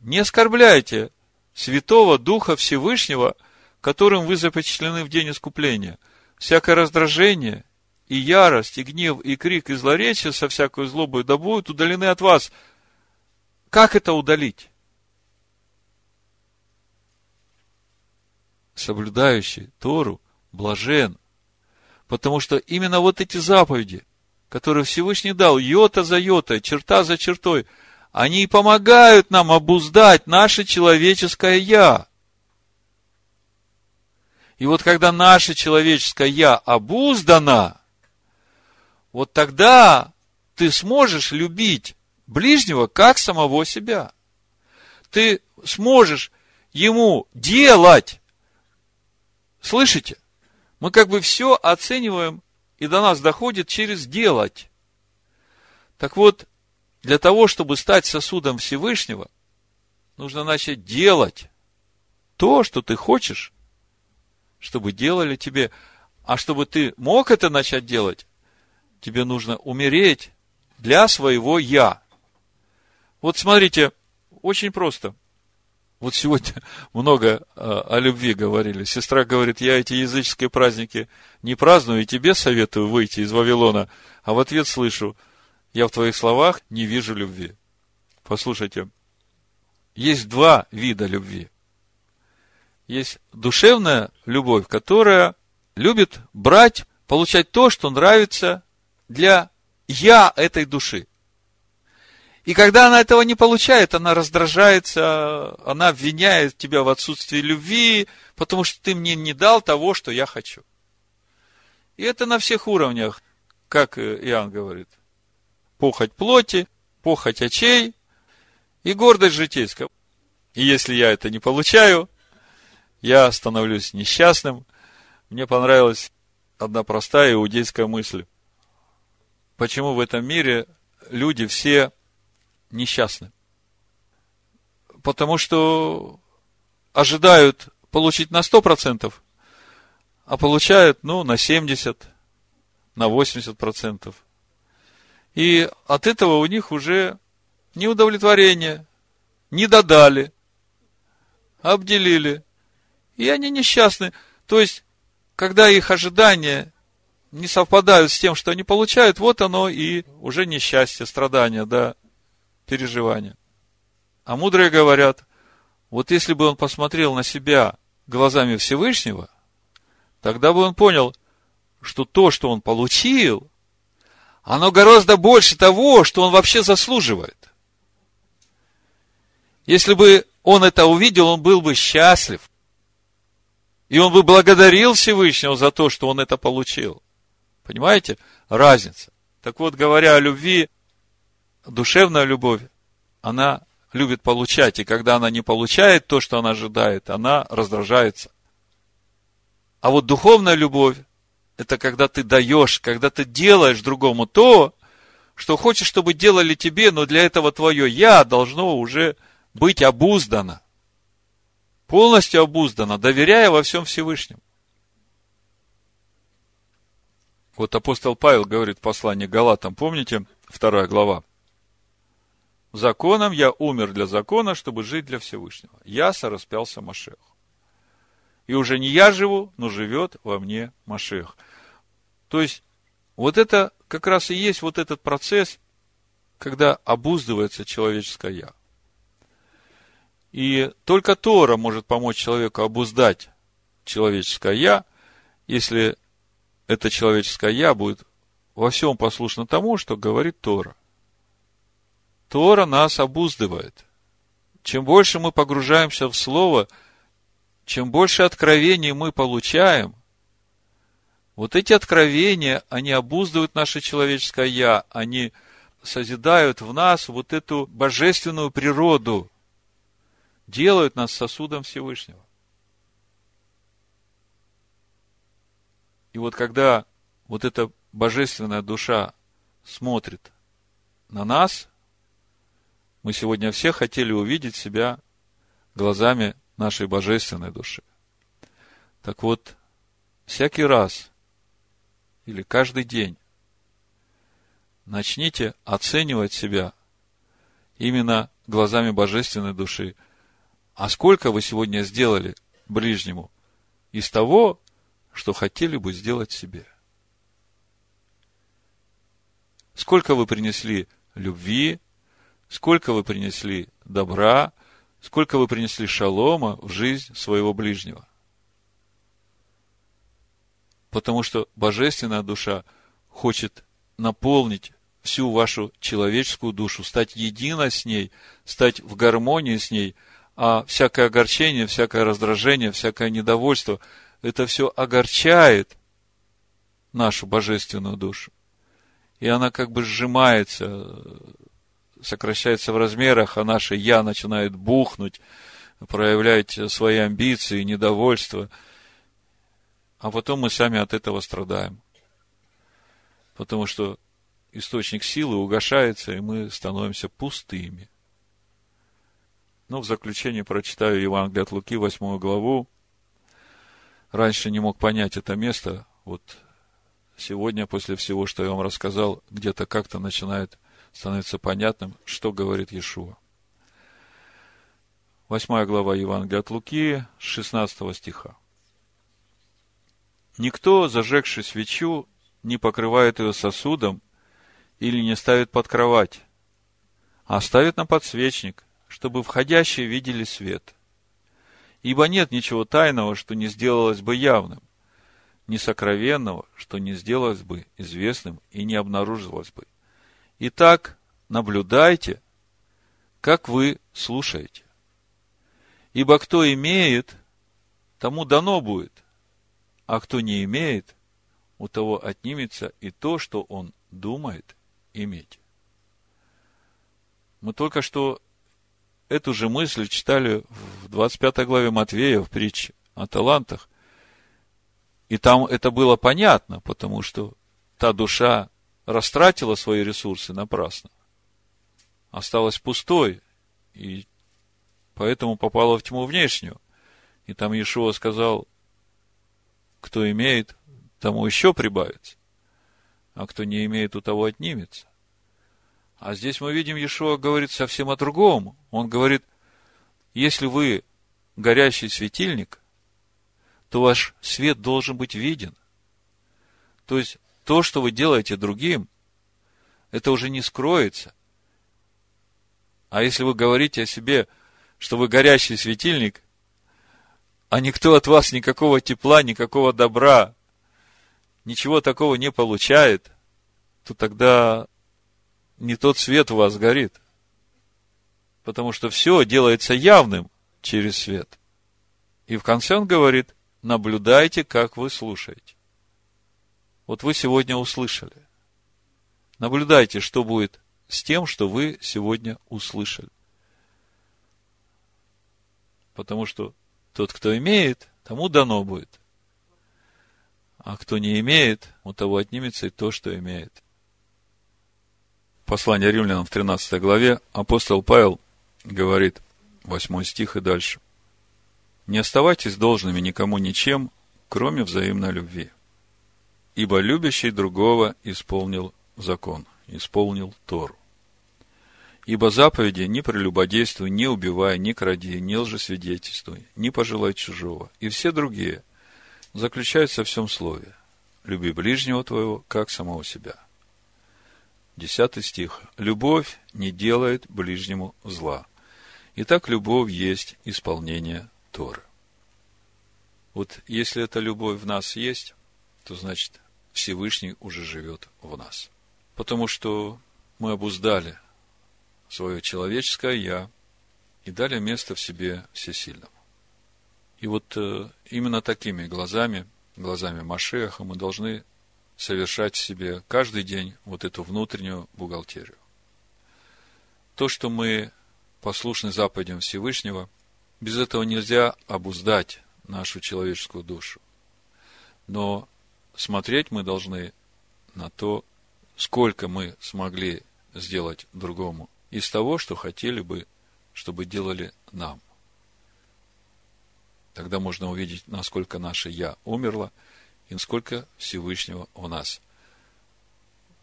Не оскорбляйте Святого Духа Всевышнего, которым вы запечатлены в день искупления. Всякое раздражение и ярость, и гнев, и крик, и злоречие со всякой злобой да будут удалены от вас. Как это удалить? Соблюдающий Тору блажен, потому что именно вот эти заповеди, которые Всевышний дал, йота за йотой, черта за чертой, они и помогают нам обуздать наше человеческое «я». И вот когда наше человеческое «я» обуздано – вот тогда ты сможешь любить ближнего как самого себя. Ты сможешь ему делать. Слышите? Мы как бы все оцениваем, и до нас доходит через делать. Так вот, для того, чтобы стать сосудом Всевышнего, нужно начать делать то, что ты хочешь, чтобы делали тебе. А чтобы ты мог это начать делать, тебе нужно умереть для своего «я». Вот смотрите, очень просто. Вот сегодня (laughs) много а, о любви говорили. Сестра говорит, я эти языческие праздники не праздную, и тебе советую выйти из Вавилона. А в ответ слышу, я в твоих словах не вижу любви. Послушайте, есть два вида любви. Есть душевная любовь, которая любит брать, получать то, что нравится для я этой души. И когда она этого не получает, она раздражается, она обвиняет тебя в отсутствии любви, потому что ты мне не дал того, что я хочу. И это на всех уровнях, как Иоанн говорит. Похоть плоти, похоть очей и гордость житейская. И если я это не получаю, я становлюсь несчастным. Мне понравилась одна простая иудейская мысль. Почему в этом мире люди все несчастны? Потому что ожидают получить на 100%, а получают, ну, на 70, на 80%. И от этого у них уже неудовлетворение, не додали, обделили, и они несчастны. То есть, когда их ожидания не совпадают с тем, что они получают, вот оно и уже несчастье, страдания, да, переживания. А мудрые говорят, вот если бы он посмотрел на себя глазами Всевышнего, тогда бы он понял, что то, что он получил, оно гораздо больше того, что он вообще заслуживает. Если бы он это увидел, он был бы счастлив. И он бы благодарил Всевышнего за то, что он это получил. Понимаете? Разница. Так вот, говоря о любви, душевная любовь, она любит получать. И когда она не получает то, что она ожидает, она раздражается. А вот духовная любовь, это когда ты даешь, когда ты делаешь другому то, что хочешь, чтобы делали тебе, но для этого твое «я» должно уже быть обуздано полностью обуздана, доверяя во всем Всевышнему. Вот апостол Павел говорит в послании Галатам, помните, вторая глава? Законом я умер для закона, чтобы жить для Всевышнего. Я сораспялся Машеху. И уже не я живу, но живет во мне Машех. То есть, вот это как раз и есть вот этот процесс, когда обуздывается человеческое «я». И только Тора может помочь человеку обуздать человеческое «я», если это человеческое «я» будет во всем послушно тому, что говорит Тора. Тора нас обуздывает. Чем больше мы погружаемся в Слово, чем больше откровений мы получаем, вот эти откровения, они обуздывают наше человеческое «я», они созидают в нас вот эту божественную природу, делают нас сосудом Всевышнего. И вот когда вот эта божественная душа смотрит на нас, мы сегодня все хотели увидеть себя глазами нашей божественной души. Так вот, всякий раз или каждый день начните оценивать себя именно глазами божественной души, а сколько вы сегодня сделали ближнему из того, что хотели бы сделать себе? Сколько вы принесли любви, сколько вы принесли добра, сколько вы принесли шалома в жизнь своего ближнего? Потому что божественная душа хочет наполнить всю вашу человеческую душу, стать единой с ней, стать в гармонии с ней – а всякое огорчение, всякое раздражение, всякое недовольство, это все огорчает нашу божественную душу. И она как бы сжимается, сокращается в размерах, а наше «я» начинает бухнуть, проявлять свои амбиции, недовольство, а потом мы сами от этого страдаем. Потому что источник силы угошается, и мы становимся пустыми. Ну, в заключение прочитаю Евангелие от Луки, 8 главу. Раньше не мог понять это место. Вот сегодня, после всего, что я вам рассказал, где-то как-то начинает становиться понятным, что говорит Иешуа. Восьмая глава Евангелия от Луки, 16 стиха. «Никто, зажегший свечу, не покрывает ее сосудом или не ставит под кровать, а ставит на подсвечник, чтобы входящие видели свет. Ибо нет ничего тайного, что не сделалось бы явным, ни сокровенного, что не сделалось бы известным и не обнаружилось бы. Итак, наблюдайте, как вы слушаете. Ибо кто имеет, тому дано будет, а кто не имеет, у того отнимется и то, что он думает иметь. Мы только что эту же мысль читали в 25 главе Матвея в притче о талантах. И там это было понятно, потому что та душа растратила свои ресурсы напрасно, осталась пустой, и поэтому попала в тьму внешнюю. И там Иешуа сказал, кто имеет, тому еще прибавится, а кто не имеет, у того отнимется. А здесь мы видим, Иешуа говорит совсем о другом. Он говорит, если вы горящий светильник, то ваш свет должен быть виден. То есть, то, что вы делаете другим, это уже не скроется. А если вы говорите о себе, что вы горящий светильник, а никто от вас никакого тепла, никакого добра, ничего такого не получает, то тогда не тот свет у вас горит. Потому что все делается явным через свет. И в конце он говорит, наблюдайте, как вы слушаете. Вот вы сегодня услышали. Наблюдайте, что будет с тем, что вы сегодня услышали. Потому что тот, кто имеет, тому дано будет. А кто не имеет, у того отнимется и то, что имеет послание римлянам в 13 главе апостол Павел говорит, 8 стих и дальше. «Не оставайтесь должными никому ничем, кроме взаимной любви. Ибо любящий другого исполнил закон, исполнил Тору. Ибо заповеди не прелюбодействуй, не убивай, не кради, не лжесвидетельствуй, не пожелай чужого, и все другие заключаются в всем слове. Люби ближнего твоего, как самого себя. Десятый стих. «Любовь не делает ближнему зла». Итак, любовь есть исполнение Торы. Вот если эта любовь в нас есть, то значит Всевышний уже живет в нас. Потому что мы обуздали свое человеческое «я» и дали место в себе всесильному. И вот э, именно такими глазами, глазами Машеха мы должны совершать себе каждый день вот эту внутреннюю бухгалтерию. То, что мы послушны заповедям Всевышнего, без этого нельзя обуздать нашу человеческую душу. Но смотреть мы должны на то, сколько мы смогли сделать другому из того, что хотели бы, чтобы делали нам. Тогда можно увидеть, насколько наше «я» умерло – и сколько Всевышнего у нас.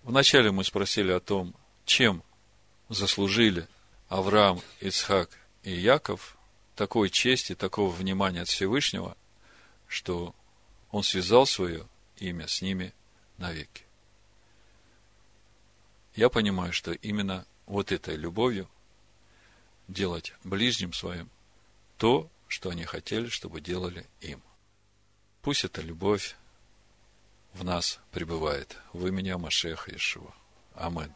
Вначале мы спросили о том, чем заслужили Авраам, Ицхак и Яков такой чести, такого внимания от Всевышнего, что он связал свое имя с ними навеки. Я понимаю, что именно вот этой любовью делать ближним своим то, что они хотели, чтобы делали им. Пусть эта любовь в нас пребывает. В имени Машеха Ишуа. Аминь.